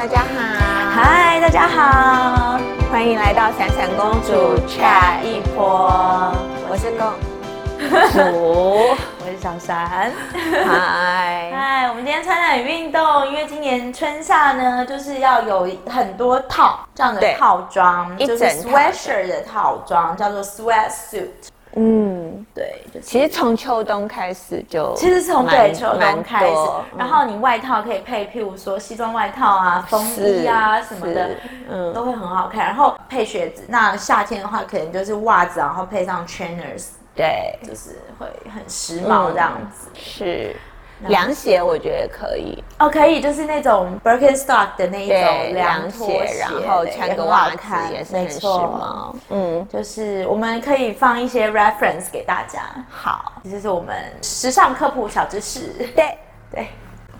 大家好，嗨，大家好，欢迎来到闪闪公主 chat 一波，我是公。主，我是小闪，嗨，嗨，我们今天穿的很运动，因为今年春夏呢，就是要有很多套这样的套装，就是 sweatshirt 的套装，叫做 sweat suit。嗯，对，就是、其实从秋冬开始就，其实从对秋冬开始，然后你外套可以配，譬如说西装外套啊、风衣啊什么的，嗯，都会很好看。然后配靴子，那夏天的话可能就是袜子，然后配上 trainers，对，就是会很时髦这样子。嗯、是。凉鞋我觉得可以哦，可以，就是那种 Birkenstock 的那一种凉鞋，然后穿个袜子也是很时髦。嗯，就是我们可以放一些 reference 给大家。好，这是我们时尚科普小知识。对 对，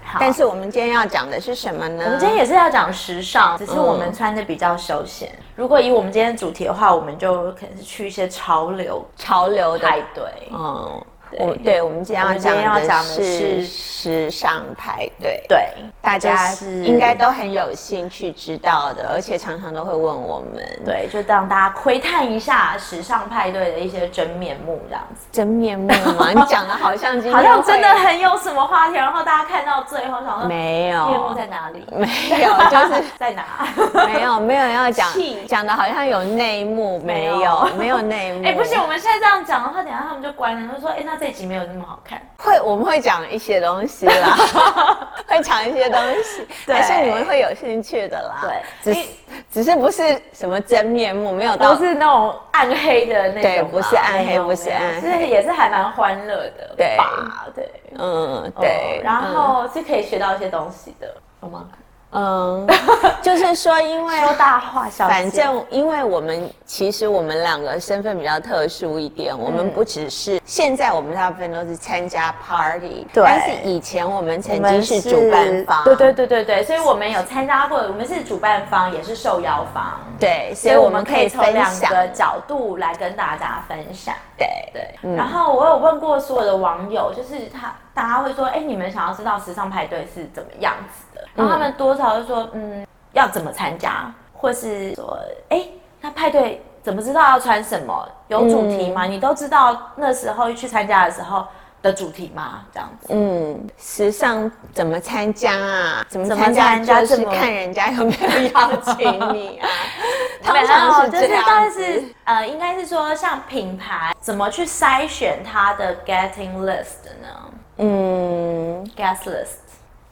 好。但是我们今天要讲的是什么呢？我们今天也是要讲时尚，只是我们穿的比较休闲。如果以我们今天的主题的话，我们就可能是去一些潮流潮流的派对。嗯。我对，我们今天要讲的是时尚派对，对，大家应该都很有兴趣知道的，而且常常都会问我们，对，就让大家窥探一下时尚派对的一些真面目，这样子。真面目吗？你讲的好像好像真的很有什么话题，然后大家看到最后想说没有面目在哪里？没有，就是 在哪？没有，没有要讲，讲的好像有内幕，没有，没有内幕。哎，不行，我们现在这样讲的话，等下他们就关了，就说，哎，那。这集没有那么好看，会我们会讲一些东西啦，会讲一些东西，还是你们会有兴趣的啦。对，只是只是不是什么真面目，没有到不是那种暗黑的那种，对，不是暗黑，不是暗黑，是也是还蛮欢乐的，对。对，嗯对，然后是可以学到一些东西的，好吗？嗯，就是说，因为说大话，小反正因为我们其实我们两个身份比较特殊一点，我们不只是现在我们大部分都是参加 party，对，但是以前我们曾经是主办方，对对对对对，所以我们有参加过，我们是主办方也是受邀方，对，所以我们可以从两个角度来跟大家分享，对对。然后我有问过所有的网友，就是他大家会说，哎，你们想要知道时尚派对是怎么样子的？然后他们多少就说，嗯，要怎么参加，或是说，哎，那派对怎么知道要穿什么？有主题吗？嗯、你都知道那时候去参加的时候的主题吗？这样子，嗯，时尚怎么参加啊？怎么参加？就是看人家有没有邀请你啊？他们常是这样，就是但是呃，应该是说像品牌怎么去筛选它的 getting list 呢？Mm, 嗯，guest list.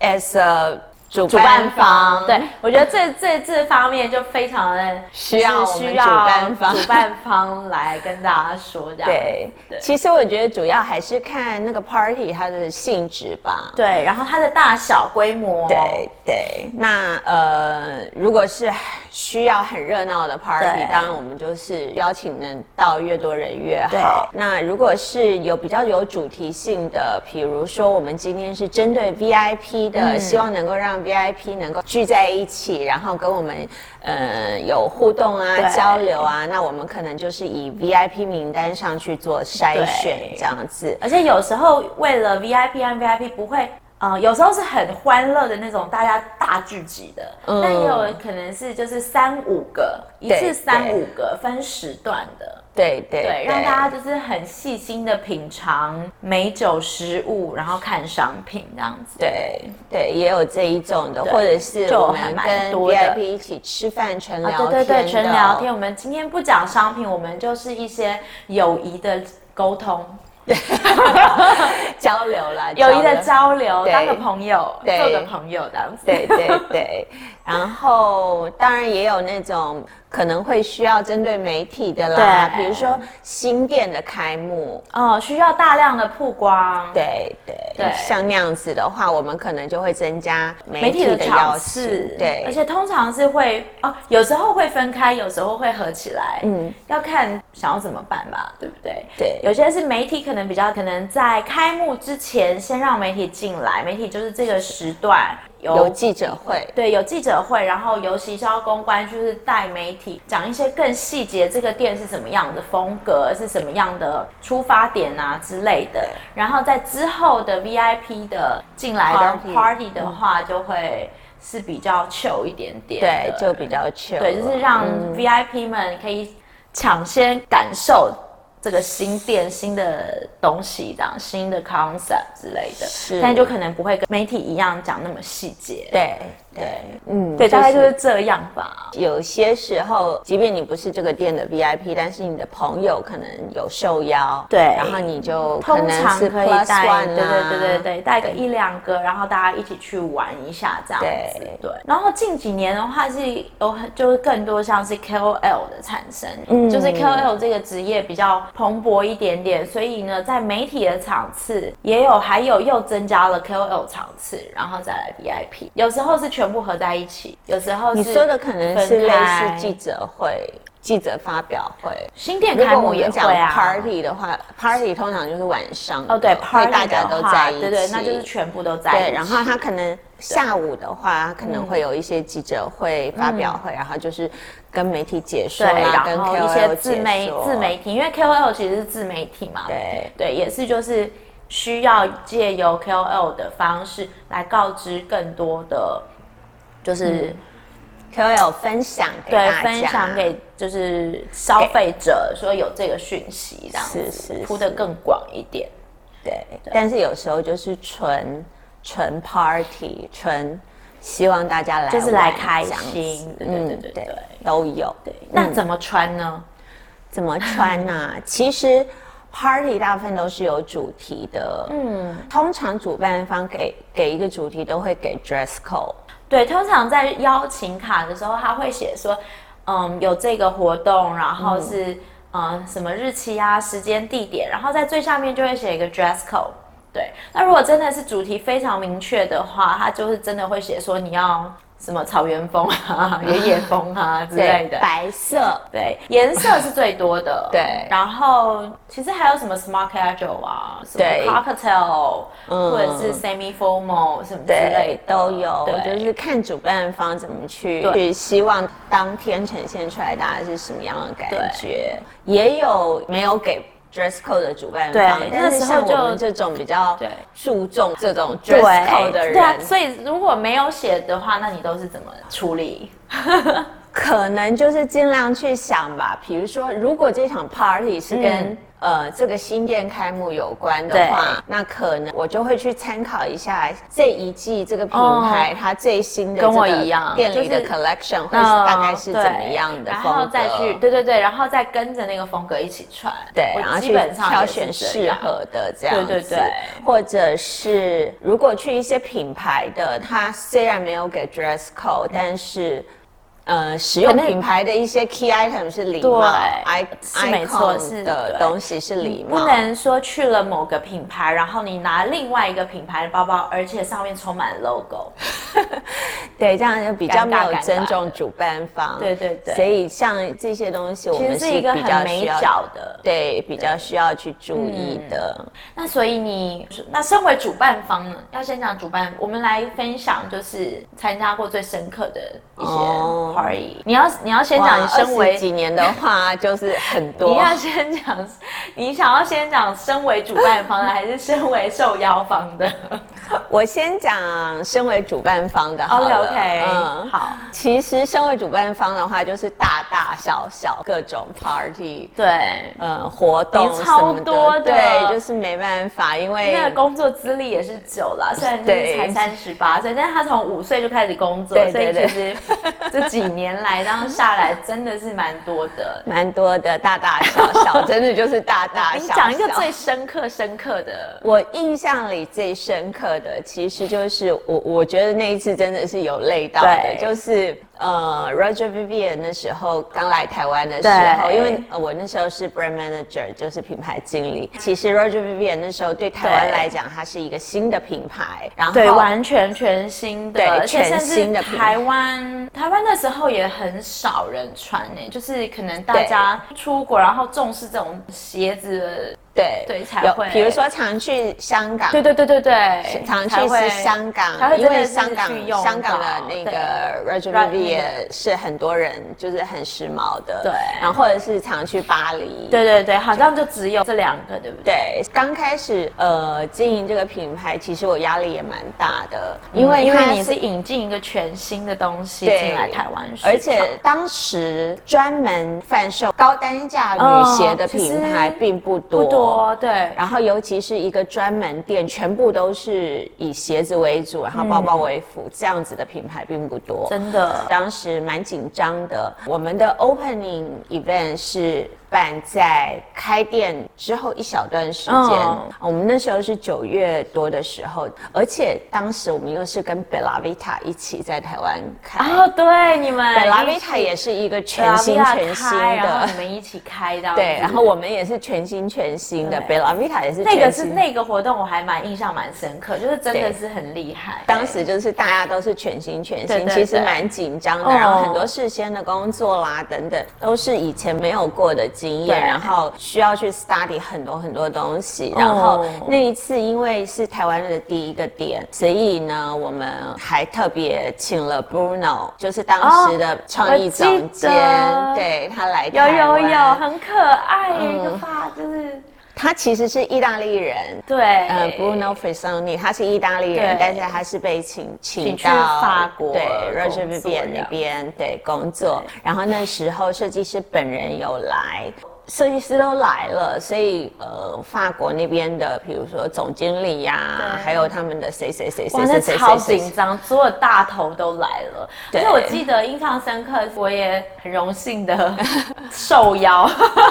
As a 主办，方，对，我觉得这这这方面就非常的需要需要主办方主办方来跟大家说这样。对，对其实我觉得主要还是看那个 party 它的性质吧。对，然后它的大小规模。对对。那呃，如果是需要很热闹的 party，当然我们就是邀请能到越多人越好。那如果是有比较有主题性的，比如说我们今天是针对 VIP 的，嗯、希望能够让 VIP 能够聚在一起，然后跟我们呃有互动啊、交流啊，那我们可能就是以 VIP 名单上去做筛选这样子。而且有时候为了 VIP 和 VIP 不会，呃，有时候是很欢乐的那种，大家大聚集的，嗯、但也有可能是就是三五个，一次三五个分时段的。对对对，让大家就是很细心的品尝美酒食物，然后看商品这样子。对对，也有这一种的，或者是我们跟 VIP 一起吃饭纯聊天。对对对，纯聊天。我们今天不讲商品，我们就是一些友谊的沟通，交流啦，友谊的交流，当个朋友，做个朋友这样子。对对对，然后当然也有那种。可能会需要针对媒体的啦，对。比如说新店的开幕，哦，需要大量的曝光，对对。对，像那样子的话，我们可能就会增加媒体的邀请，对，而且通常是会哦，有时候会分开，有时候会合起来，嗯，要看想要怎么办吧，对不对？对，有些是媒体可能比较可能在开幕之前先让媒体进来，媒体就是这个时段。有，记者会，对，有记者会，然后由行销公关就是带媒体讲一些更细节，这个店是什么样的风格，是什么样的出发点啊之类的。然后在之后的 VIP 的进来的 party 的话，就会是比较 chill 一点点，对，就比较 chill，对，就是让 VIP 们可以抢先感受。这个新店新的东西，这样新的 concept 之类的，但就可能不会跟媒体一样讲那么细节。对。对，嗯，对，大概就是。这样吧。有些时候，即便你不是这个店的 VIP，但是你的朋友可能有受邀，对，然后你就通常可以带，对对对对对，带个一两个，然后大家一起去玩一下这样子。对，然后近几年的话是有很就是更多像是 KOL 的产生，嗯，就是 KOL 这个职业比较蓬勃一点点，所以呢，在媒体的场次也有，还有又增加了 KOL 场次，然后再来 VIP，有时候是全。全部合在一起，有时候你说的可能是类似记者会、记者发表会。新店开幕也会啊。Party 的话，Party 通常就是晚上哦，对，Party 大家都在一起，对对，那就是全部都在一起。对，然后他可能下午的话，可能会有一些记者会、发表会，然后就是跟媒体解说啦，跟一些自媒自媒体，因为 KOL 其实是自媒体嘛，对对，也是就是需要借由 KOL 的方式来告知更多的。就是，KOL 分享给，对，分享给就是消费者，说有这个讯息，这样子是铺的更广一点。对，但是有时候就是纯纯 party，纯希望大家来，就是来开心。嗯，对对对，都有。对，那怎么穿呢？怎么穿呢？其实 party 大部分都是有主题的。嗯，通常主办方给给一个主题，都会给 dress code。对，通常在邀请卡的时候，他会写说，嗯，有这个活动，然后是嗯，嗯什么日期啊、时间、地点，然后在最下面就会写一个 dress code。对，那如果真的是主题非常明确的话，他就是真的会写说你要。什么草原风啊、原野风啊之类的，白色，对，颜色是最多的，对。然后其实还有什么 smart casual 啊，什么 cocktail，或者是 semi formal 什么之类都有，就是看主办方怎么去，去希望当天呈现出来大家是什么样的感觉，也有没有给。Dress code 的主办方，但是像我们这种比较注重这种 dress code 的人，对，对啊，所以如果没有写的话，那你都是怎么处理？可能就是尽量去想吧。比如说，如果这场 party 是跟、嗯呃，这个新店开幕有关的话，那可能我就会去参考一下这一季这个品牌它最新的跟我一样。店里的 collection 会是大概是怎么样的风格，然后再去对对对，然后再跟着那个风格一起穿，对，然后去挑选适合的这样子，对对。对，或者是如果去一些品牌的，它虽然没有给 dress code，但是。呃，使用品牌的一些 key item 是礼貌，对，是没错，是的东西是礼貌。不能说去了某个品牌，然后你拿另外一个品牌的包包，而且上面充满 logo，对，这样就比较没有尊重主办方。对对对。所以像这些东西，我们是一个很美角的，对，比较需要去注意的。那所以你，那身为主办方呢，要先讲主办，我们来分享就是参加过最深刻的一些。而已。你要你要先讲，你身为几年的话，就是很多。你要先讲，你想要先讲身为主办方的，还是身为受邀方的？我先讲身为主办方的好了。OK，嗯，好。其实身为主办方的话，就是大大小小各种 party，对，嗯，活动超多的，对，就是没办法，因为那个工作资历也是久了，虽然就是才三十八岁，但是他从五岁就开始工作，所以其实这几年来这样下来，真的是蛮多的，蛮多的，大大小小，真的就是大大小小。你讲一个最深刻、深刻的，我印象里最深刻的，其实就是我，我觉得那一次真的是有累到的，就是。呃，Roger Vivian 那时候刚来台湾的时候，因为呃我那时候是 Brand Manager，就是品牌经理。其实 Roger Vivian 那时候对台湾来讲，它是一个新的品牌，然后对完全全新的，对全新的台湾。台湾那时候也很少人穿诶，就是可能大家出国，然后重视这种鞋子。对对才会，比如说常去香港，对对对对对，常去是香港，因为香港香港的那个 Roger Vivier 是很多人就是很时髦的，对，然后或者是常去巴黎，对对对，好像就只有这两个，对不对？对，刚开始呃经营这个品牌，其实我压力也蛮大的，因为因为你是引进一个全新的东西进来台湾，而且当时专门贩售高单价女鞋的品牌并不多。多对，然后尤其是一个专门店，全部都是以鞋子为主，然后包包为辅，嗯、这样子的品牌并不多。真的，当时蛮紧张的。我们的 opening event 是。办在开店之后一小段时间，哦、我们那时候是九月多的时候，而且当时我们又是跟 Bella Vita 一起在台湾开。哦，对，你们 Bella Vita 也是一个全新全新的，然后你们一起开的。对，然后我们也是全新全新的对 Bella Vita 也是。那个是那个活动，我还蛮印象蛮深刻，就是真的是很厉害。当时就是大家都是全新全新，其实蛮紧张的，哦、然后很多事先的工作啦等等，都是以前没有过的。经验，然后需要去 study 很多很多东西，然后那一次因为是台湾的第一个点，所以呢，我们还特别请了 Bruno，就是当时的创意总监，对他来有有有，很可爱一个发，就是。他其实是意大利人，对，呃，Bruno Frisoni，他是意大利人，但是他是被请请到法国，对，Roger v i v i e n 那边对工作，然后那时候设计师本人有来。设计师都来了，所以呃，法国那边的，比如说总经理呀、啊，还有他们的谁谁谁谁谁谁，那超紧张，所有大头都来了。对，我记得印象深刻，我也很荣幸的 受邀。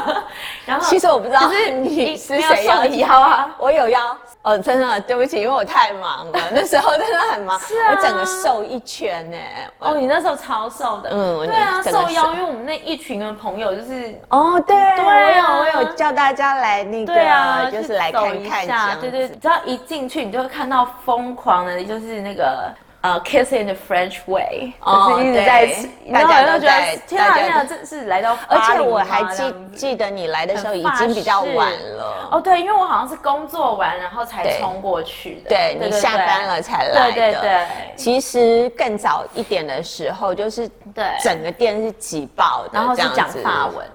然后，其实我不知道是你是谁要邀啊，我有邀。哦，真的对不起，因为我太忙了，那时候真的很忙，是啊，我整个瘦一圈呢。哦，你那时候超瘦的，嗯，对啊，瘦腰，因为我们那一群的朋友就是，哦，对，对啊，我有叫大家来那个，对啊，就是来看看一下，对对，只要一进去，你就会看到疯狂的，就是那个。呃，Kiss in the French way，就是一直在吃，大家都觉得天啊天啊，这是来到，而且我还记记得你来的时候已经比较晚了。哦，对，因为我好像是工作完然后才冲过去的，对，你下班了才来的。对对对，其实更早一点的时候，就是对。整个店是挤爆的，然后是讲法文，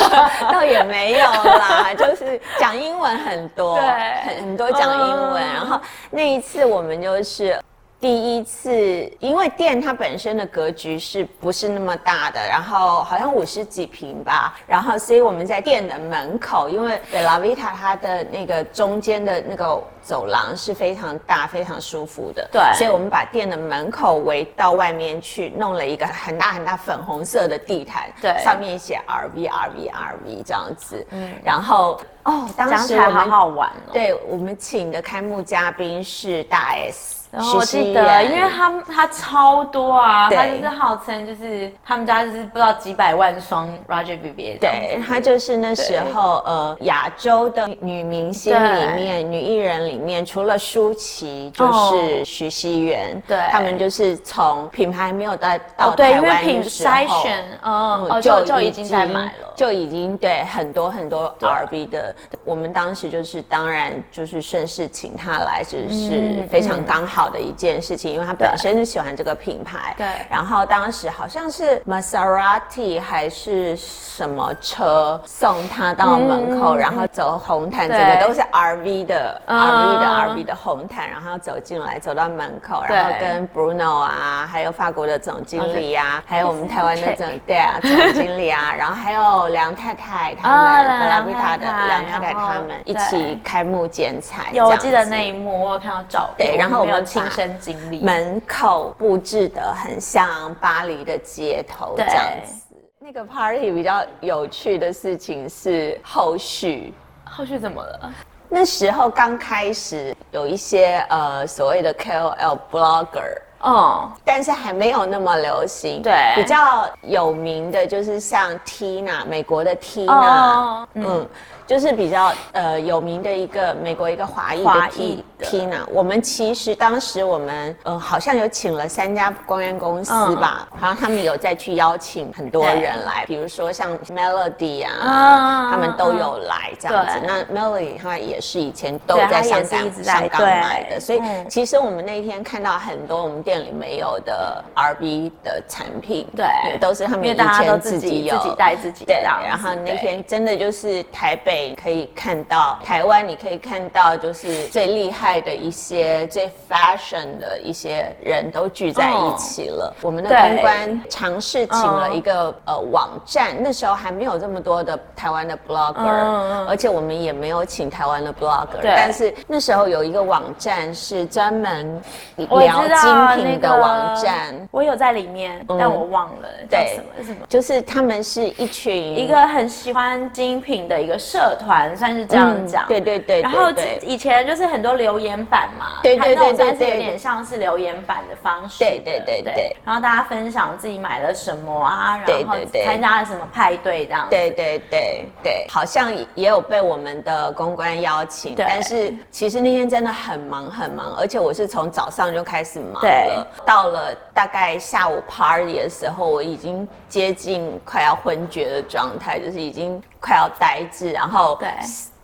倒也没有啦，就是讲英文很多，对，很很多讲英文。然后那一次我们就是。第一次，因为店它本身的格局是不是那么大的，然后好像五十几平吧，然后所以我们在店的门口，因为 Bella Vita 它的那个中间的那个走廊是非常大、非常舒服的，对，所以我们把店的门口围到外面去，弄了一个很大很大粉红色的地毯，对，上面写 RV RV RV 这样子，嗯，然后哦，当时我们好好玩哦，对，我们请的开幕嘉宾是大 S。然后我记得，因为他他超多啊，他就是号称就是他们家就是不知道几百万双 Roger Vivier。对，他就是那时候呃亚洲的女明星里面女艺人里面，除了舒淇就是徐熙媛，对，他们就是从品牌没有到到台湾的时候，筛选，嗯，就就已经在买了，就已经对很多很多 RV 的，我们当时就是当然就是顺势请他来，只是非常刚好。的一件事情，因为他本身就喜欢这个品牌。对。然后当时好像是 Maserati 还是什么车送他到门口，然后走红毯，整个都是 RV 的 RV 的 RV 的红毯，然后走进来，走到门口，然后跟 Bruno 啊，还有法国的总经理啊，还有我们台湾的总 对啊总经理啊，然后还有梁太太他们，Bella Vita 的梁太太他们一起开幕剪彩。有，我记得那一幕，我有看到照片。对，然后我们。亲身经历，门口布置的很像巴黎的街头这样子。那个 party 比较有趣的事情是后续，后续怎么了？那时候刚开始有一些呃所谓的 KOL blogger，哦，但是还没有那么流行。对，比较有名的就是像 Tina，美国的 Tina，哦，嗯，嗯，就是比较呃有名的一个美国一个华裔的 T。的？Tina，我们其实当时我们呃好像有请了三家公关公司吧，然后他们有再去邀请很多人来，比如说像 Melody 啊，他们都有来这样子。那 Melody 他也是以前都在香港香港买的，所以其实我们那天看到很多我们店里没有的 RB 的产品，对，都是他们以前自己有自己带自己的。然后那天真的就是台北可以看到，台湾你可以看到，就是最厉害的一些最 fashion 的一些人都聚在一起了。我们的公关尝试请了一个呃网站，那时候还没有这么多的台湾的 blogger，而且我们也没有请台湾的 blogger，但是那时候有一个网站是专门聊精品的网站，我有在里面，但我忘了叫什么什么，就是他们是一群一个很喜欢精品的一个社团，算是这样讲。对对对。然后以前就是很多留言板嘛，对对对对，有点像是留言板的方式。对对对对。然后大家分享自己买了什么啊，然后参加了什么派对这样。对对对对，好像也有被我们的公关邀请，但是其实那天真的很忙很忙，而且我是从早上就开始忙了，到了大概下午 party 的时候，我已经接近快要昏厥的状态，就是已经快要呆滞，然后对。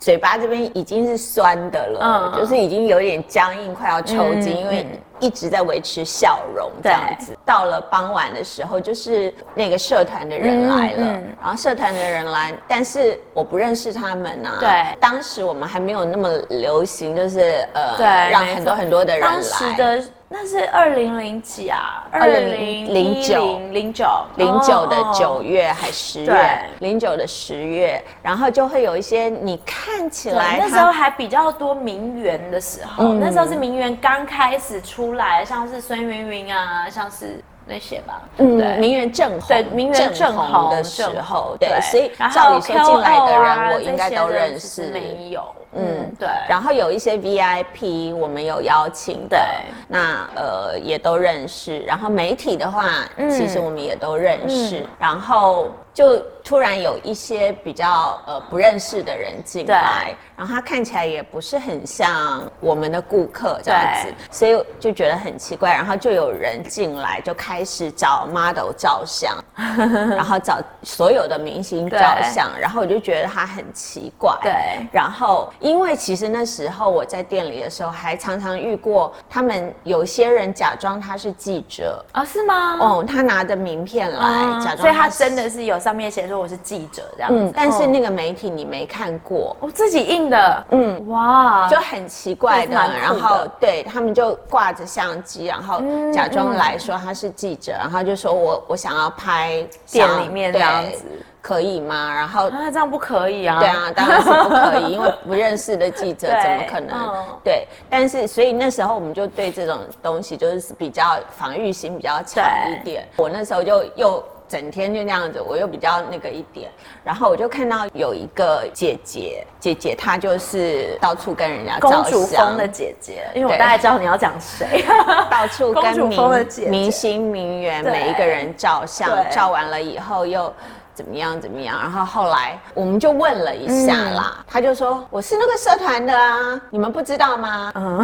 嘴巴这边已经是酸的了，嗯、就是已经有点僵硬，快要抽筋，嗯、因为一直在维持笑容这样子。到了傍晚的时候，就是那个社团的人来了，嗯嗯、然后社团的人来，但是我不认识他们啊。对，当时我们还没有那么流行，就是呃，对让很多很多的人来的。那是二零零几啊？二零零九零九零九的九月还十月？零九的十月，然后就会有一些你看起来那时候还比较多名媛的时候，那时候是名媛刚开始出来，像是孙芸芸啊，像是那些吧。嗯，对，名媛正红，对，名媛正红的时候，对，所以照理说进来的人我应该都认识。没有。嗯，对。然后有一些 VIP 我们有邀请的，对那呃也都认识。然后媒体的话，嗯、其实我们也都认识。嗯、然后就突然有一些比较呃不认识的人进来，然后他看起来也不是很像我们的顾客这样子，所以就觉得很奇怪。然后就有人进来就开始找 model 照相，然后找所有的明星照相，然后我就觉得他很奇怪。对，然后。因为其实那时候我在店里的时候，还常常遇过他们有些人假装他是记者啊。是吗？哦，他拿着名片来假装，所以他真的是有上面写说我是记者这样子。嗯，但是那个媒体你没看过，我自己印的。嗯，哇，就很奇怪的。然后对他们就挂着相机，然后假装来说他是记者，然后就说我我想要拍店里面这样子。可以吗？然后啊，这样不可以啊。对啊，当然是不可以，因为不认识的记者怎么可能？对，对，但是所以那时候我们就对这种东西就是比较防御心比较强一点。我那时候就又整天就那样子，我又比较那个一点。然后我就看到有一个姐姐，姐姐她就是到处跟人家照相。公主风的姐姐，因为我大概知道你要讲谁。到处跟明明星名媛每一个人照相，照完了以后又。怎么样？怎么样？然后后来我们就问了一下啦，嗯、他就说我是那个社团的啊，你们不知道吗？嗯，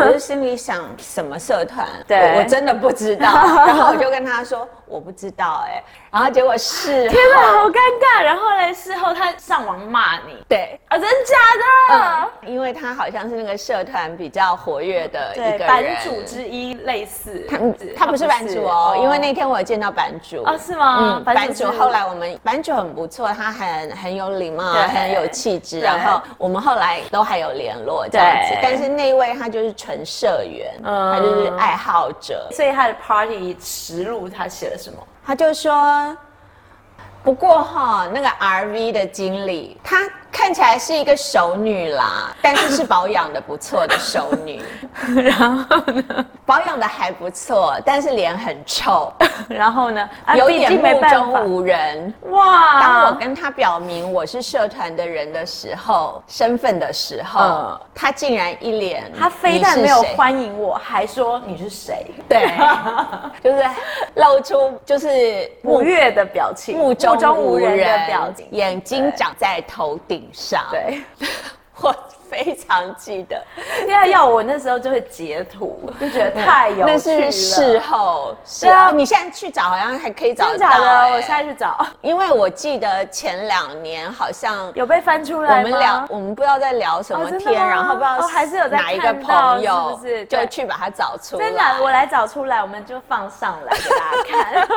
我就心里想什么社团？对我，我真的不知道。然后我就跟他说。我不知道哎、欸，然后结果是，天哪，好尴尬。然后嘞，事后他上网骂你，对啊，真假的、嗯？因为他好像是那个社团比较活跃的一个人，版主之一，类似。他他不是版主哦，因为那天我有见到版主哦，是吗？嗯，版主后来我们版主很不错，他很很有礼貌，对很有气质。然后我们后来都还有联络这样子。但是那位他就是纯社员，嗯，他就是爱好者，所以他的 party 实录他写了。什么？他就说，不过哈，那个 RV 的经理他。看起来是一个熟女啦，但是是保养的不错的熟女。然后呢，保养的还不错，但是脸很臭。然后呢，有点目中无人。哇！当我跟他表明我是社团的人的时候，身份的时候，嗯、他竟然一脸……他非但没有欢迎我，还说你是谁？对，就是露出就是不悦的表情，目中无人的表情，眼睛长在头顶。上，对，我非常记得。因为要我那时候就会截图，就觉得太有趣了。那是事后，是啊，你现在去找好像还可以找到。我现在去找，因为我记得前两年好像有被翻出来。我们聊，我们不知道在聊什么天，然后不知道还是有哪一个朋友，是不是就去把它找出来？真的，我来找出来，我们就放上来给大家看。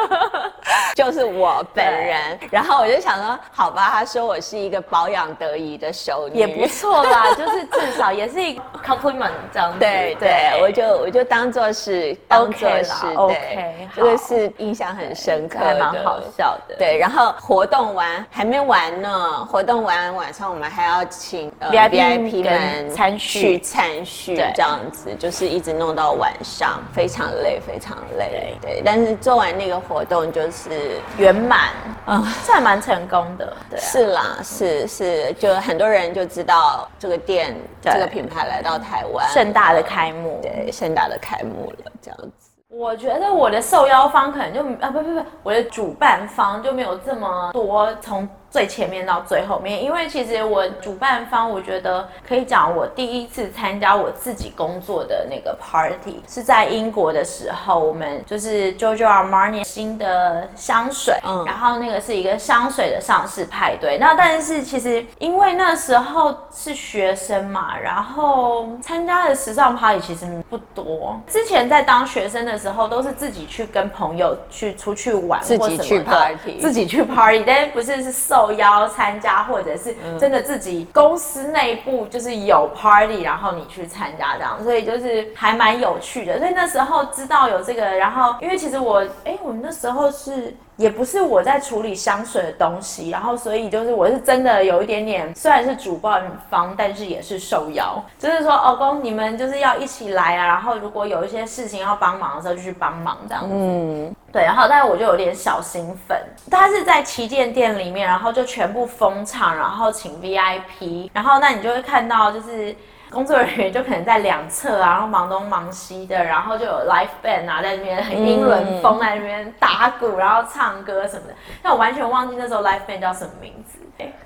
就是我本人，然后我就想说，好吧，他说我是一个保养得宜的熟女，也不错啦，就 是至少也是一个 compliment 这样子。对对，我就我就当做是当做是 OK，这个是印象很深刻，还蛮好笑的。对，然后活动完还没完呢，活动完晚上我们还要请 VIP 们参去参叙，这样子就是一直弄到晚上，非常累，非常累。对，但是做完那个活动就是圆满，嗯，这还蛮成功的。对，是啦，是是，就很多人就知道这个店这个品牌来到台湾，盛大的开幕，对，盛大的开幕了，这样子。我觉得我的受邀方可能就啊不不不，我的主办方就没有这么多从。最前面到最后面，因为其实我主办方，我觉得可以讲，我第一次参加我自己工作的那个 party 是在英国的时候，我们就是 Giorgio Armani 新的香水，嗯，然后那个是一个香水的上市派对。那但是其实因为那时候是学生嘛，然后参加的时尚 party 其实不多。之前在当学生的时候，都是自己去跟朋友去出去玩，自己去 party，自己去 party，但是不是是受。受邀参加，或者是真的自己公司内部就是有 party，然后你去参加这样，所以就是还蛮有趣的。所以那时候知道有这个，然后因为其实我，哎，我们那时候是。也不是我在处理香水的东西，然后所以就是我是真的有一点点，虽然是主办方，但是也是受邀，就是说哦，公你们就是要一起来啊，然后如果有一些事情要帮忙的时候就去帮忙这样子。嗯，对，然后但是我就有点小兴奋，他是在旗舰店里面，然后就全部封场，然后请 VIP，然后那你就会看到就是。工作人员就可能在两侧啊，然后忙东忙西的，然后就有 live band 啊在那边很英伦风在那边打鼓，然后唱歌什么的。但我完全忘记那时候 live band 叫什么名字。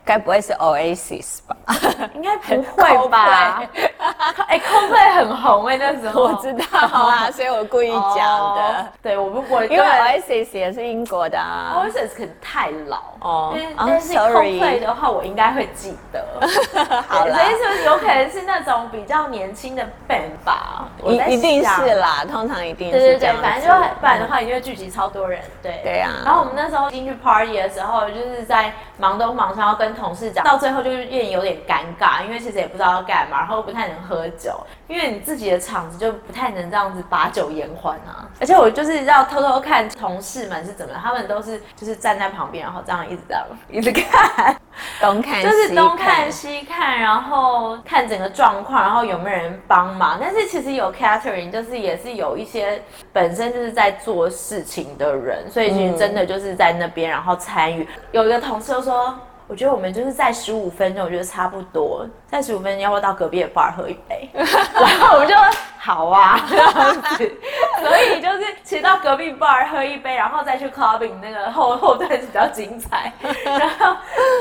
该不会是 Oasis 吧？应该不会吧？哎，Coldplay 很红哎，那时候我知道啊，所以我故意讲的。对，我不我因为 Oasis 也是英国的，Oasis 可能太老哦。但是 Coldplay 的话，我应该会记得。好了，所以说有可能是那种比较年轻的 band 吧？一一定是啦，通常一定是。对对对，反正就不然的话，因为聚集超多人。对对啊。然后我们那时候进去 party 的时候，就是在忙东忙西，要跟同事讲，到最后就是有点有点尴尬，因为其实也不知道要干嘛，然后不太能喝酒，因为你自己的场子就不太能这样子把酒言欢啊。而且我就是要偷偷看同事们是怎么样，他们都是就是站在旁边，然后这样一直这样一直看，东看就是东看西看，然后看整个状况，然后有没有人帮忙。但是其实有 Catherine，就是也是有一些本身就是在做事情的人，所以其实真的就是在那边，然后参与。有一个同事就说。我觉得我们就是在十五分钟，我觉得差不多。在十五分钟，要不要到隔壁的 bar 喝一杯？然后我们就好啊，这样子。以就是骑到隔壁 bar 喝一杯，然后再去 clubbing 那个后后段比较精彩。然后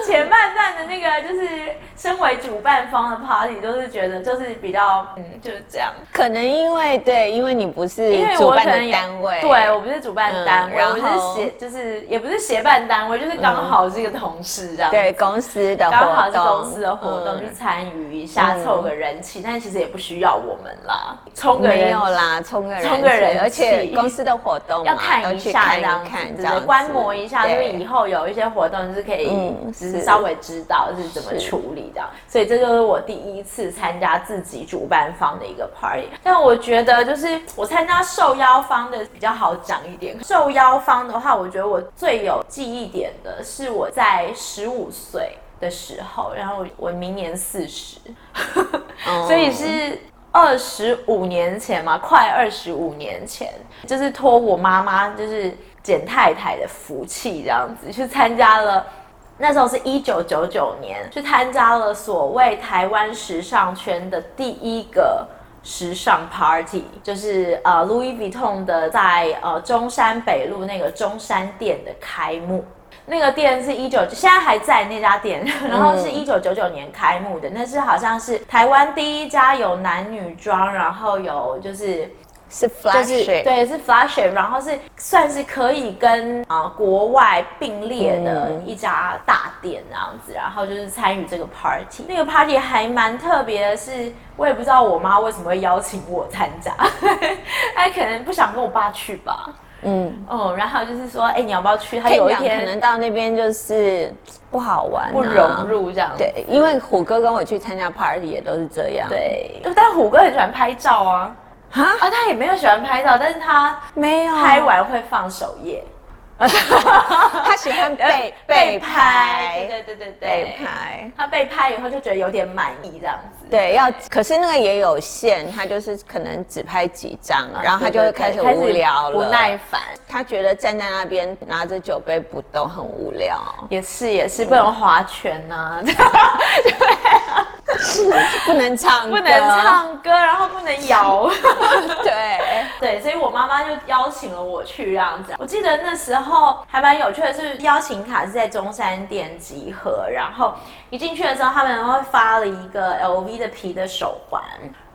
前半段的那个就是身为主办方的 party，都是觉得就是比较嗯就是这样。可能因为对，因为你不是主办的单位，对我不是主办单位，嗯、我是协就是也不是协办单位，就是刚好是一个同事这样。对公司的活动，刚好是公司的活动去参与一下，凑个人气，但其实也不需要我们啦，冲个没有啦，冲个人冲个人且公司的活动要看一下，这样看，对，观摩一下，因为以后有一些活动是可以，只是稍微知道是怎么处理的，所以这就是我第一次参加自己主办方的一个 party。但我觉得就是我参加受邀方的比较好讲一点，受邀方的话，我觉得我最有记忆点的是我在十五岁的时候，然后我明年四十，所以是二十五年前嘛，快二十五年前，就是托我妈妈，就是简太太的福气，这样子去参加了。那时候是一九九九年，去参加了所谓台湾时尚圈的第一个时尚 party，就是呃 Louis Vuitton 的在呃中山北路那个中山店的开幕。那个店是一九，现在还在那家店，然后是一九九九年开幕的，嗯、那是好像是台湾第一家有男女装，然后有就是。是 flagship，对，是 flagship，然后是算是可以跟啊、呃、国外并列的一家大店这样子，然后就是参与这个 party，那个 party 还蛮特别的是，是我也不知道我妈为什么会邀请我参加，她，可能不想跟我爸去吧，嗯，哦、嗯，然后就是说，哎，你要不要去？他有一天可能到那边就是不好玩、啊，不融入这样，对，因为虎哥跟我去参加 party 也都是这样，对，但虎哥很喜欢拍照啊。啊，他也没有喜欢拍照，但是他没有拍完会放首页。他喜欢被被拍，对对对对，被拍。他被拍以后就觉得有点满意这样子。对，要可是那个也有限，他就是可能只拍几张，然后他就会开始无聊了，不耐烦。他觉得站在那边拿着酒杯不动很无聊。也是也是，不能划拳呐，对，不能唱，不能唱歌，然后不能摇。对对，所以我妈妈就邀请了我去这样子。我记得那时候。还蛮有趣的是，邀请卡是在中山店集合，然后一进去的时候，他们会发了一个 LV 的皮的手环。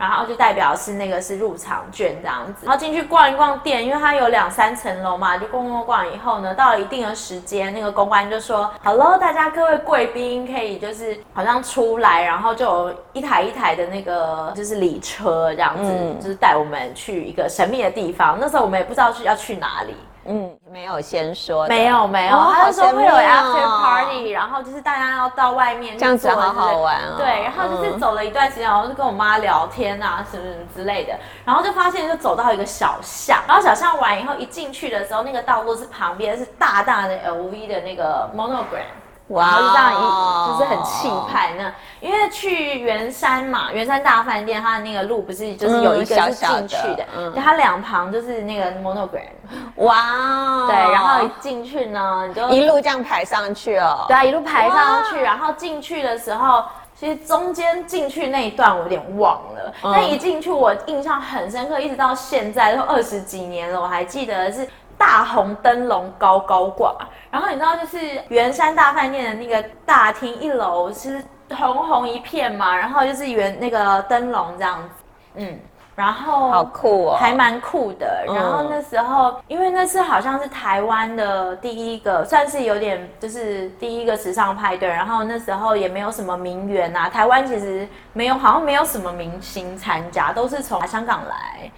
然后就代表是那个是入场券这样子，然后进去逛一逛店，因为它有两三层楼嘛，就逛逛逛以后呢，到了一定的时间，那个公关就说：“Hello，大家各位贵宾可以就是好像出来，然后就有一台一台的那个就是礼车这样子，嗯、就是带我们去一个神秘的地方。那时候我们也不知道是要去哪里。”嗯，没有先说，没有没有，他就说会有 after party，然后就是大家要到外面这样子好好玩哦。对，然后就是走了一段时间，然后就跟我妈聊天啊，什么什么之类的，然后就发现就走到一个小巷，然后小巷完以后一进去的时候，那个道路是旁边是大大的 LV 的那个 monogram。哇，然后就这样一就是很气派那，因为去圆山嘛，圆山大饭店它的那个路不是就是有一个是进去的，嗯，它两旁就是那个 monogram，哇，对，然后一进去呢，你就一路这样排上去哦，对啊，一路排上去，然后进去的时候，其实中间进去那一段我有点忘了，但一进去我印象很深刻，一直到现在都二十几年了，我还记得是。大红灯笼高高挂，然后你知道就是圆山大饭店的那个大厅一楼是红红一片嘛，然后就是圆那个灯笼这样子，嗯，然后好酷哦，还蛮酷的。然后那时候，嗯、因为那是好像是台湾的第一个，算是有点就是第一个时尚派对。然后那时候也没有什么名媛啊，台湾其实没有，好像没有什么明星参加，都是从香港来。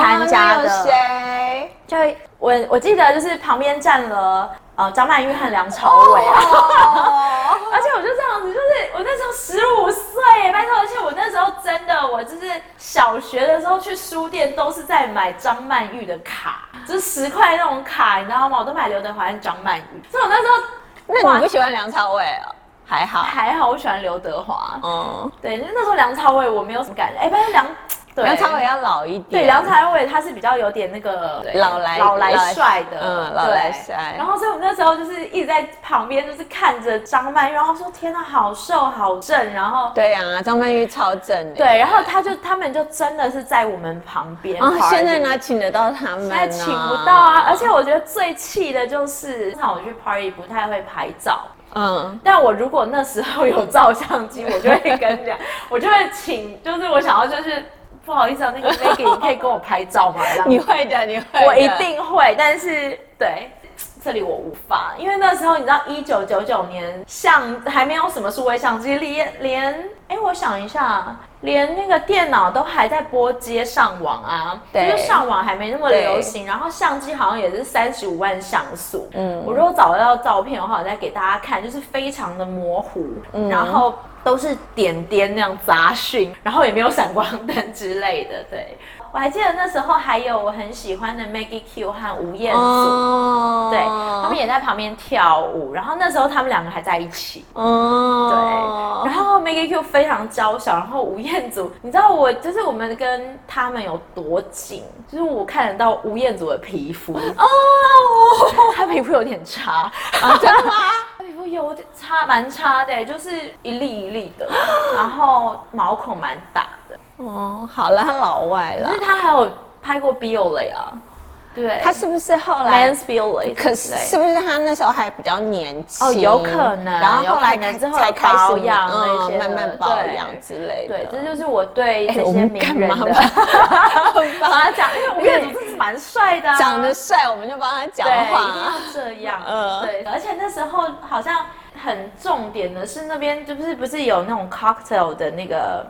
参加的谁？就我我记得就是旁边站了呃张曼玉和梁朝伟啊，哦、而且我就这样子，就是我那时候十五岁，拜托，而且我那时候真的我就是小学的时候去书店都是在买张曼玉的卡，就是十块那种卡，你知道吗？我都买刘德华和张曼玉。所以我那时候，那你不喜欢梁朝伟啊？还好还好，我喜欢刘德华。嗯，对，那时候梁朝伟我没有什么感觉，哎，反正梁。对梁朝伟要老一点，对，梁朝伟他是比较有点那个老来老来帅的，嗯，老来帅。然后所以我那时候就是一直在旁边，就是看着张曼玉，然后说天哪，好瘦好正，然后对呀，张曼玉超正。对，然后他就他们就真的是在我们旁边。啊，现在哪请得到他们？现在请不到啊！而且我觉得最气的就是，像我去 party 不太会拍照，嗯，但我如果那时候有照相机，我就会跟你讲，我就会请，就是我想要就是。不好意思啊，那个 Maggie，你可以跟我拍照吗？你会的，你会的，我一定会。但是，对，这里我无法，因为那时候你知道，一九九九年相还没有什么数位相机，连连，哎，我想一下，连那个电脑都还在拨接上网啊，因为上网还没那么流行。然后相机好像也是三十五万像素，嗯，我如果找得到照片的话，我再给大家看，就是非常的模糊，嗯，然后。都是点点那样杂讯，然后也没有闪光灯之类的。对，我还记得那时候还有我很喜欢的 Maggie Q 和吴彦祖，哦、对，他们也在旁边跳舞。然后那时候他们两个还在一起。哦，对。然后 Maggie Q 非常娇小，然后吴彦祖，你知道我就是我们跟他们有多紧，就是我看得到吴彦祖的皮肤哦，他皮肤有点差啊，真的吗？有点差，蛮差的，就是一粒一粒的，然后毛孔蛮大的。哦，好了，他老外了。可是他还有拍过 Biolay 啊，对，他是不是后来？Mansfield，可是是不是他那时候还比较年轻？哦，有可能。然后后来之后才开始保养那些，慢慢保养之类的。对，这就是我对这些名人的。帮他讲，因为吴彦祖真是蛮帅的，长得帅，我们就帮他讲话。一定要这样。嗯，对。而且那时候好像很重点的是那边就是不是有那种 cocktail 的那个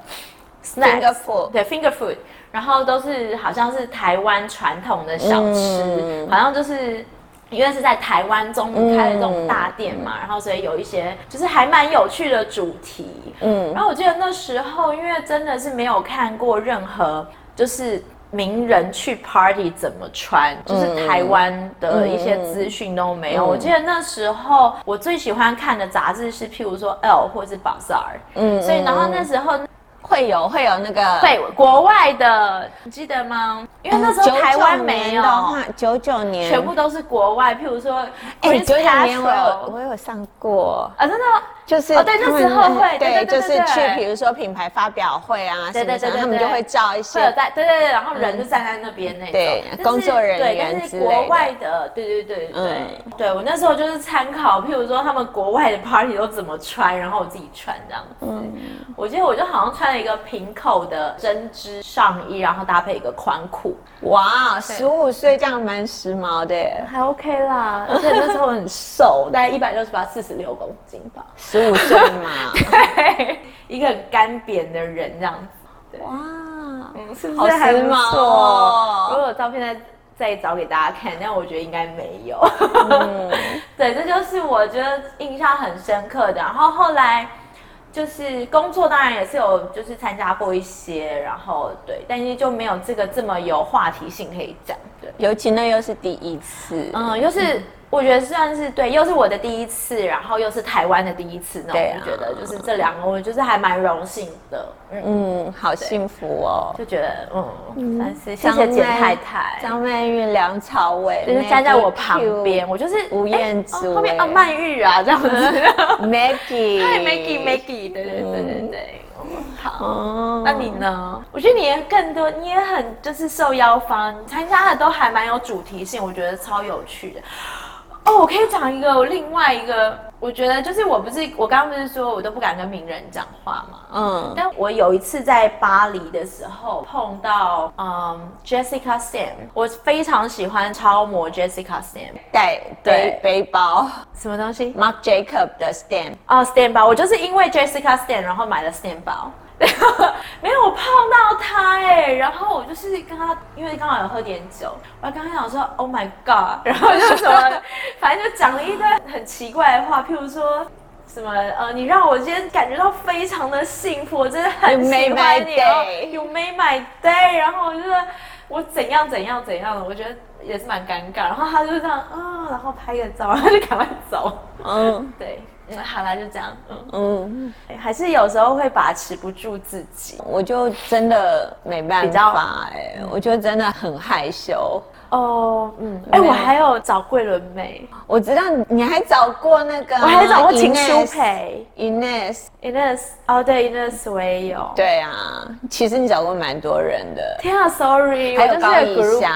food，对 finger food。然后都是好像是台湾传统的小吃，嗯、好像就是因为是在台湾中午开的这种大店嘛，嗯、然后所以有一些就是还蛮有趣的主题。嗯，然后我记得那时候因为真的是没有看过任何就是名人去 party 怎么穿，嗯、就是台湾的一些资讯都没有。嗯、我记得那时候我最喜欢看的杂志是譬如说 Elle 或是 Bazaar。嗯，所以然后那时候。会有会有那个会国外的，你记得吗？因为那时候台湾没有的话，九九年全部都是国外，譬如说，哎，九九年我有我有上过啊，真的。就是哦，对，那时候会对，就是去，比如说品牌发表会啊，对对对，他们就会照一些，会有在，对对对，然后人就站在那边那种，对，工作人员对，但是国外的，对对对对，对我那时候就是参考，譬如说他们国外的 party 都怎么穿，然后我自己穿这样子。嗯，我记得我就好像穿了一个平口的针织上衣，然后搭配一个宽裤。哇，十五岁这样蛮时髦的，还 OK 啦，而且那时候很瘦，大概一百六十八、四十六公斤吧。十五岁嘛，对，一个很干瘪的人这样子。哇，嗯，是不是还不错？如果有照片再再找给大家看，但我觉得应该没有。嗯，对，这就是我觉得印象很深刻的。然后后来就是工作，当然也是有就是参加过一些，然后对，但是就没有这个这么有话题性可以讲。对，尤其那又是第一次，嗯，又是。我觉得算是对，又是我的第一次，然后又是台湾的第一次，那种我觉得就是这两个，我就是还蛮荣幸的。嗯，好幸福哦，就觉得嗯，但是谢谢简太太、张曼玉、梁朝伟，就是站在我旁边，我就是吴彦祖，后面啊曼玉啊这样子，Maggie，嗨 Maggie，Maggie，对对对对对，好，那你呢？我觉得你也更多，你也很就是受邀方，参加的都还蛮有主题性，我觉得超有趣的。哦，我可以讲一个，我另外一个，我觉得就是我不是我刚刚不是说我都不敢跟名人讲话嘛，嗯，但我有一次在巴黎的时候碰到，嗯，Jessica Sam，我非常喜欢超模 Jessica Sam，带背背包，什么东西？Mark Jacob 的 Stem，哦，Stem 包，我就是因为 Jessica Stem 然后买了 Stem 包。没有碰到他哎，然后我就是跟他，因为刚好有喝点酒，我还跟他讲说 Oh my God，然后就什么，反正就讲了一段很奇怪的话，譬如说什么呃，你让我今天感觉到非常的幸福，我真的很喜欢你哦，You made my day，然后我就说我怎样怎样怎样的，我觉得也是蛮尴尬，然后他就这样啊、哦，然后拍个照，然后就赶快走，嗯，对。嗯，好啦，就这样。嗯嗯，还是有时候会把持不住自己，我就真的没办法哎，我就真的很害羞。哦，嗯，哎，我还有找桂纶镁，我知道你还找过那个，我还找过秦舒培，Ines，Ines，哦，对，Ines 我也有。对啊，其实你找过蛮多人的。天啊，Sorry，还有高以翔，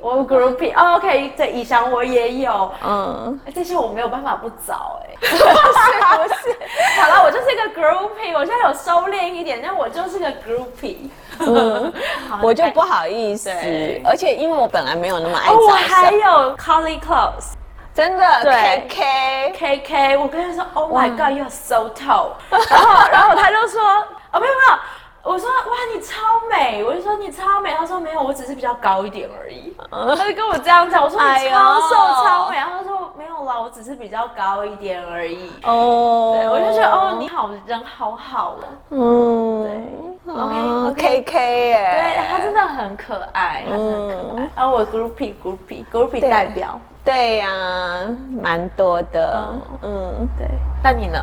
我 Groupie，OK，对，以翔我也有。嗯，这些我没有办法不找，哎，不 是不是，好了，我就是一个 Groupie，我现在有收敛一点，但我就是个 Groupie。嗯，我就不好意思，而且因为我本来没有那么爱。哦，我还有 Collie Close，真的，对，K K K K，我跟他说，Oh my God，you are so tall。然后，然后他就说，哦，没有没有，我说，哇，你超美，我就说你超美，他说没有，我只是比较高一点而已。他就跟我这样讲，我说你超瘦超美，然后他说没有啦，我只是比较高一点而已。哦，对，我就觉得哦，你好，人好好哦。嗯，对。OK K K 耶，对，他真的很可爱，他真的很可爱。然后我 Groupie Groupie Groupie 代表，对呀，蛮多的。嗯，对。那你呢？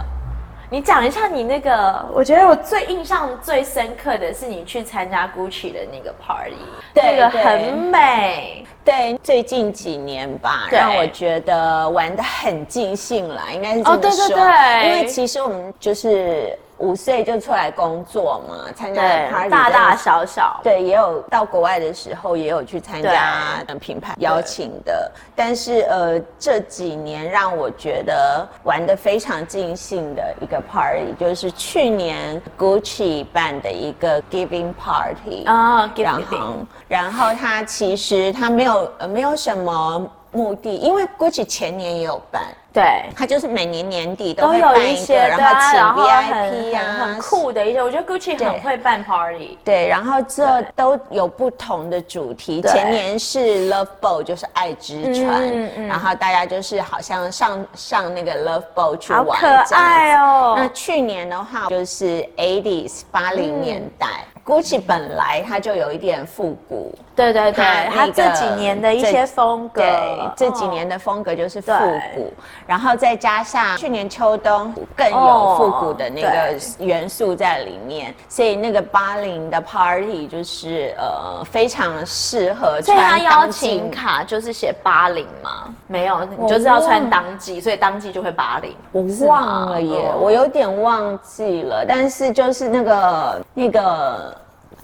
你讲一下你那个，我觉得我最印象最深刻的是你去参加 Gucci 的那个 party，那个很美。对，最近几年吧，让我觉得玩的很尽兴了，应该是这么说。哦，对对对。因为其实我们就是。五岁就出来工作嘛，参加 party 大大小小，对，也有到国外的时候也有去参加品牌邀请的。但是呃，这几年让我觉得玩的非常尽兴的一个 party，就是去年 Gucci 办的一个 giving party 啊，giving，然后然后他其实他没有呃没有什么目的，因为 Gucci 前年也有办。对，他就是每年年底都会办一个，然后请 VIP 啊，很酷的一些。我觉得 Gucci 很会办 party。对，然后这都有不同的主题。前年是 Love Boat，就是爱之船，然后大家就是好像上上那个 Love Boat 去玩，好可爱哦。那去年的话就是 80s 八零年代。Gucci 本来它就有一点复古，对对对，它这几年的一些风格，对，这几年的风格就是复古，然后再加上去年秋冬更有复古的那个元素在里面，所以那个八零的 party 就是呃非常适合穿。所以它邀请卡就是写八零吗？没有，你就是要穿当季，所以当季就会八零。我忘了耶，我有点忘记了，但是就是那个那个。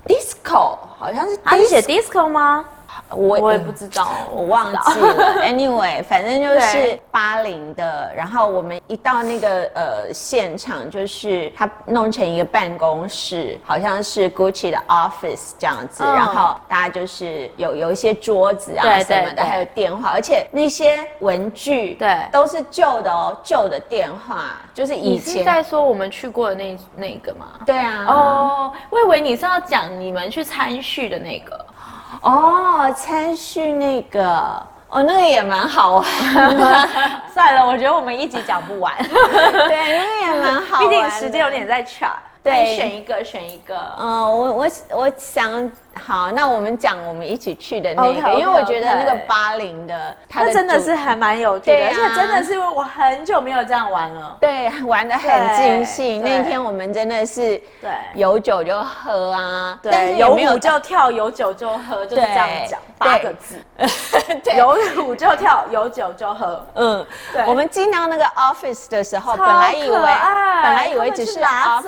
Disco 好像是，他是写 disco 吗？我我也不知道，我忘记了。Anyway，反正就是八零的。然后我们一到那个呃现场，就是他弄成一个办公室，好像是 Gucci 的 office 这样子。然后大家就是有有一些桌子啊什么的，还有电话，而且那些文具对都是旧的哦，旧的电话，就是以前在说我们去过的那那个吗？对啊。哦，我以为你是要讲你们去参叙的那个。哦，参序那个，哦，那个也蛮好玩。算了，我觉得我们一集讲不完。对，那个也蛮好玩。毕竟时间有点在抢。对，选一个，选一个。嗯，我我我想。好，那我们讲我们一起去的那个，okay, okay, okay. 因为我觉得那个八零的，它真的是还蛮有趣的，而且、啊、真的是因为我很久没有这样玩了，对，玩的很尽兴。那天我们真的是，对，有酒就喝啊，对，有舞就跳，有酒就喝，就是这样讲八个字，对，有舞就跳，有酒就喝，嗯，对。我们进到那个 office 的时候，本来以为，本来以为只是打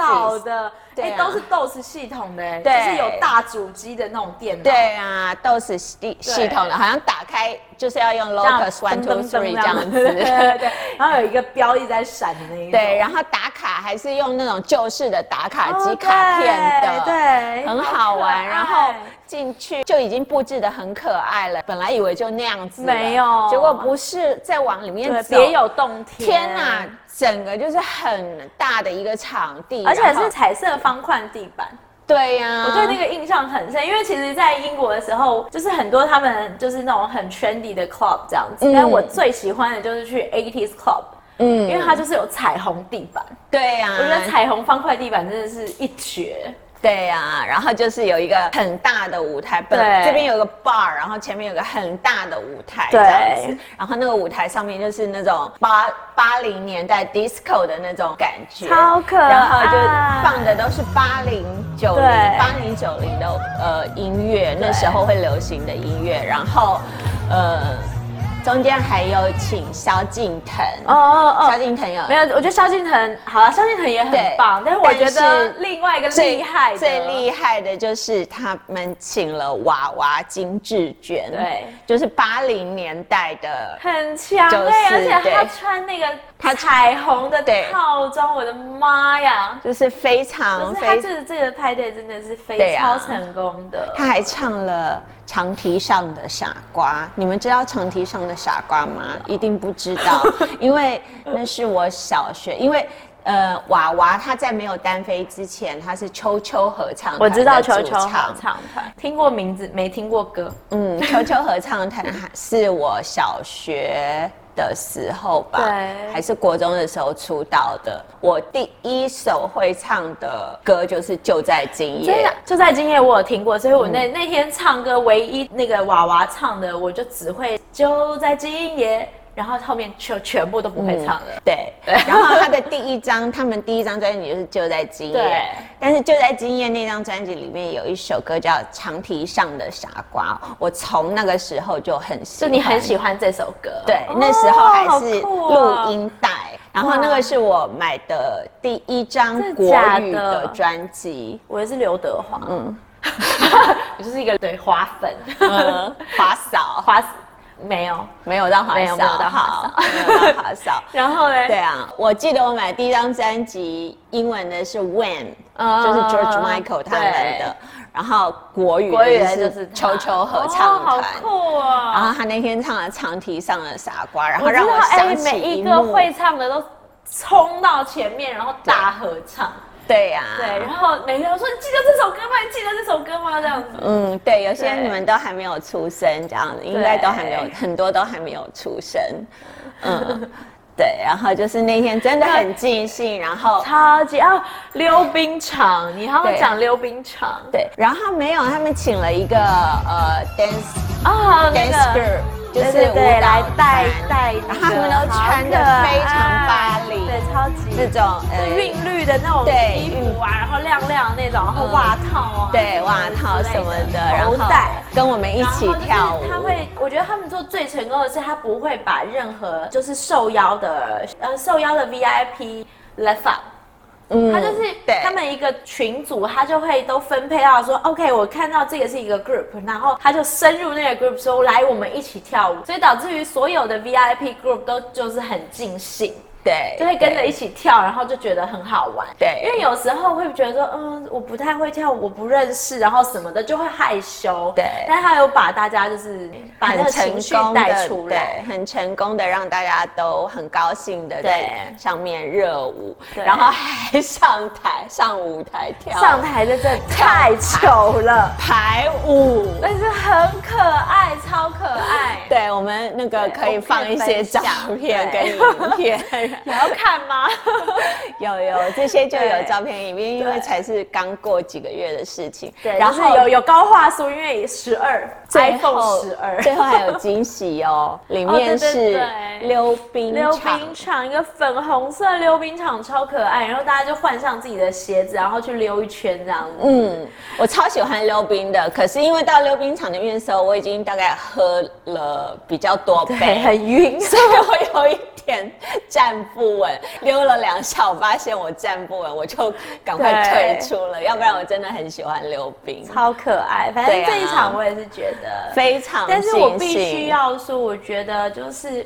哎，都是 DOS 系统的，就是有大主机的那种电脑。对啊，DOS 系系统的，好像打开就是要用 Locus One Two Three 这样子。对对对。然后有一个标一直在闪的那一种。对，然后打卡还是用那种旧式的打卡机卡片的，对，很好玩。然后进去就已经布置得很可爱了，本来以为就那样子，没有，结果不是，再往里面走，别有洞天。天哪！整个就是很大的一个场地，而且是彩色方块地板。对呀，我对那个印象很深，因为其实，在英国的时候，就是很多他们就是那种很 trendy 的 club 这样子。但我最喜欢的就是去 80s club，嗯，因为它就是有彩虹地板。对呀，我觉得彩虹方块地板真的是一绝。对呀，然后就是有一个很大的舞台，本来这边有个 bar，然后前面有个很大的舞台，这样子。然后那个舞台上面就是那种八八零年代 disco 的那种感觉，超可爱。然后就放的都是八零九零八零九零的呃音乐，那时候会流行的音乐。然后呃。中间还有请萧敬腾。哦哦哦，萧敬腾有。没有？我觉得萧敬腾好了，萧敬腾也很棒，但是我觉得另外一个厉害最厉害的就是他们请了娃娃金志娟，对，就是八零年代的，很强对，而且他穿那个他彩虹的套装，我的妈呀，就是非常，他这个这个派对真的是非常成功的，他还唱了。长堤上的傻瓜，你们知道长堤上的傻瓜吗？一定不知道，因为那是我小学。因为呃，娃娃他在没有单飞之前，他是秋秋合唱团，我知道秋秋合唱团，听过名字没听过歌。嗯，秋秋合唱团是我小学。的时候吧，对，还是国中的时候出道的。我第一首会唱的歌就是《就在今夜》，就在今夜我有听过，所以我那、嗯、那天唱歌唯一那个娃娃唱的，我就只会就在今夜。然后后面就全部都不会唱了。嗯、对，对然后他的第一张，他们第一张专辑就是《就在今夜》。对。但是《就在今夜》那张专辑里面有一首歌叫《长堤上的傻瓜》，我从那个时候就很喜欢。就你很喜欢这首歌？对，那时候还是录音带。然后那个是我买的第一张国语的专辑，我也是刘德华，嗯，我 就是一个对花粉，花嫂，华。没有，没有到华少，没有到华少，没有到华少。然后呢？对啊，我记得我买第一张专辑，英文的是 When，就是 George Michael 他们的。然后国语的就是球球合唱团，好酷啊！然后他那天唱了《长堤上的傻瓜》，然后让我想起每一个会唱的都冲到前面，然后大合唱。对呀，对，然后每个人说，你记得这首歌吗？你记得这首歌吗？这样子。嗯，对，有些你们都还没有出生，这样子应该都还没有，很多都还没有出生。嗯，对，然后就是那天真的很尽兴，然后超级啊，溜冰场，你好好讲溜冰场。对，然后没有，他们请了一个呃 dance 啊 dance girl。就是对来带带，他们都穿的非常巴黎，对，超级那种呃韵律的那种衣服啊，然后亮亮的那种，然后袜套啊，对，袜套什么的，然后跟我们一起跳舞。他会，我觉得他们做最成功的是，他不会把任何就是受邀的呃受邀的 VIP left out。嗯，他就是他们一个群组，他就会都分配到说，OK，我看到这个是一个 group，然后他就深入那个 group 说，来，我们一起跳舞，所以导致于所有的 VIP group 都就是很尽兴。对，就会跟着一起跳，然后就觉得很好玩。对，因为有时候会觉得说，嗯，我不太会跳，我不认识，然后什么的就会害羞。对，但他有把大家就是把那个情绪带出来，很成功的让大家都很高兴的在上面热舞，然后还上台上舞台跳。上台的这太糗了，排舞，但是很可爱，超可爱。对，我们那个可以放一些照片跟影片。你要看吗？有有这些就有照片影片，因为才是刚过几个月的事情。对，然后有有高画素，因为十二，iPhone 十二，最后还有惊喜哦，里面是溜冰溜冰场，一个粉红色溜冰场，超可爱。然后大家就换上自己的鞋子，然后去溜一圈这样子。嗯，我超喜欢溜冰的，可是因为到溜冰场那边的时候，我已经大概喝了比较多杯，很晕，所以我有一点站不稳，溜了两下，我发现我站不稳，我就赶快退出了。要不然我真的很喜欢溜冰，超可爱。反正这一场我也是觉得非常，但是我必须要说，我觉得就是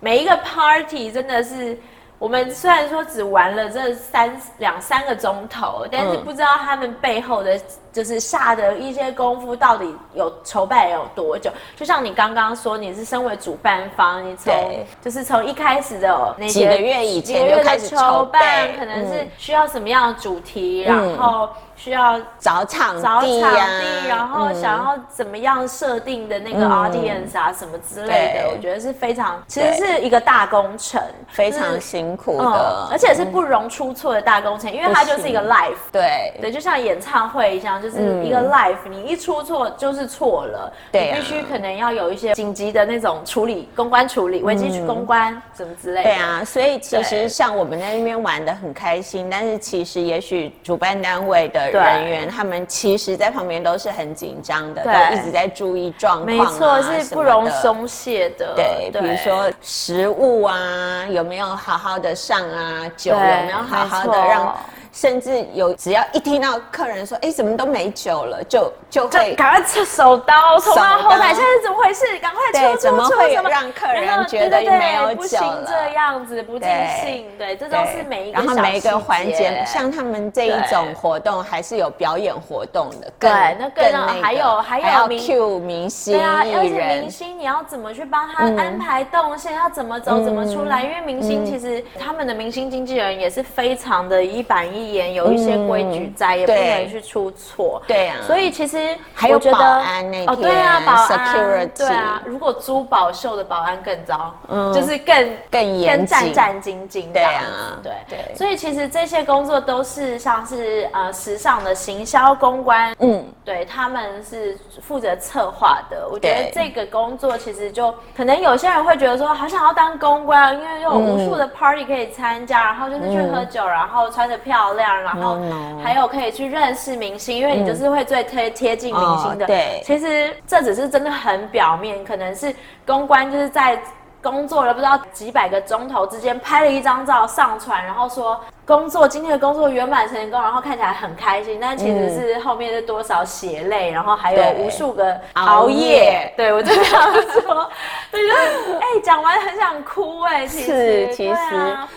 每一个 party 真的是。我们虽然说只玩了这三两三个钟头，但是不知道他们背后的就是下的一些功夫到底有筹备有多久。就像你刚刚说，你是身为主办方，你从就是从一开始的那些几个月以前就开始筹备，可能是需要什么样的主题，嗯、然后。需要找场地、啊、找场地，然后想要怎么样设定的那个 audience 啊，什么之类的，我觉得是非常，其实是一个大工程，非常辛苦的，而且是不容出错的大工程，因为它就是一个 live，对。对，就像演唱会一样，就是一个 live，你一出错就是错了，对，必须可能要有一些紧急的那种处理，公关处理，危机去公关什么之类的。对啊，所以其实像我们在那边玩的很开心，但是其实也许主办单位的。人员他们其实，在旁边都是很紧张的，对都一直在注意状况、啊，没错，是不容松懈的。对，对比如说食物啊，有没有好好的上啊？酒有没有好好的让？甚至有，只要一听到客人说：“哎，怎么都没酒了？”就就会赶快撤手刀，冲到后台，现在是怎么回事？赶快出出出！怎么会让客人觉得没有酒了？这样子不尽兴，对，这都是每一个。然后每一个环节，像他们这一种活动，还是有表演活动的。对，那更还有还有 Q 明星，对啊，而且明星你要怎么去帮他安排动线？要怎么走？怎么出来？因为明星其实他们的明星经纪人也是非常的一板一。有一些规矩在，也不能去出错。对啊，所以其实还有保安那哦，对啊，保安，对啊，如果珠宝秀的保安更糟，嗯，就是更更严更、战战兢兢。对啊，对。对。所以其实这些工作都是像是呃时尚的行销公关，嗯，对，他们是负责策划的。我觉得这个工作其实就可能有些人会觉得说，好想要当公关，因为有无数的 party 可以参加，然后就是去喝酒，然后穿着漂亮。然后还有可以去认识明星，因为你就是会最贴贴近明星的。对，其实这只是真的很表面，可能是公关就是在工作了不知道几百个钟头之间拍了一张照上传，然后说。工作今天的工作圆满成功，然后看起来很开心，但其实是后面是多少血泪，然后还有无数个熬夜。对，我就这样说，对，就是哎，讲完很想哭哎。其实是，其实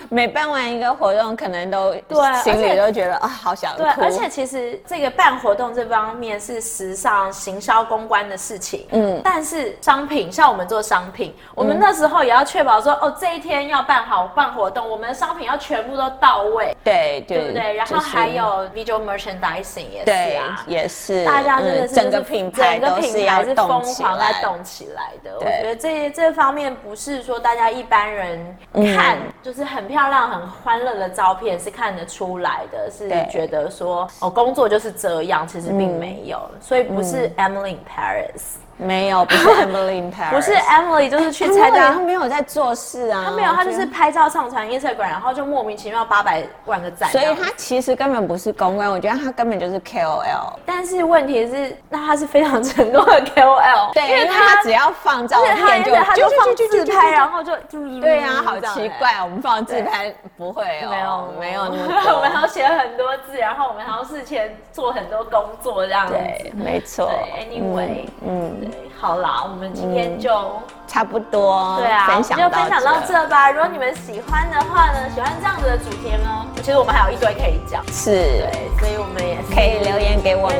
每办完一个活动，可能都对心里都觉得啊，好想哭。对，而且其实这个办活动这方面是时尚行销公关的事情，嗯，但是商品像我们做商品，我们那时候也要确保说，哦，这一天要办好办活动，我们的商品要全部都到位。对对，对不对？然后还有 visual merchandising 也是啊，也是，大家真的是整个品牌都是要疯狂在动起来的。我觉得这这方面不是说大家一般人看就是很漂亮、很欢乐的照片是看得出来的，是觉得说哦，工作就是这样，其实并没有，所以不是 Emily in Paris。没有，不是 Emily in Paris，不是 Emily，就是去参加，他没有在做事啊，他没有，他就是拍照上传 Instagram，然后就莫名其妙八百万个赞，所以他其实根本不是公关，我觉得他根本就是 KOL。但是问题是，那他是非常成功的 KOL，对，因为他只要放照片就他就放自拍，然后就 对呀，好奇怪，我们放自拍不会哦，没有没有那么，我们还要写很多字，然后我们还要事前做很多工作这样。子，对，没错，Anyway，嗯。好啦，我们今天就、嗯、差不多，对啊，分享就分享到这吧。如果你们喜欢的话呢，喜欢这样子的主题呢，其实我们还有一堆可以讲，是，对，所以我们也是可以留言给我们，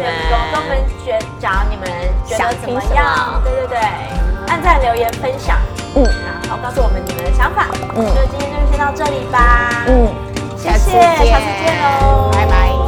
跟我们觉讲你们觉得怎么样？对对对，按赞、留言、分享，嗯，然后告诉我们你们的想法。嗯，所以今天就先到这里吧。嗯，谢谢，下次见喽，拜拜。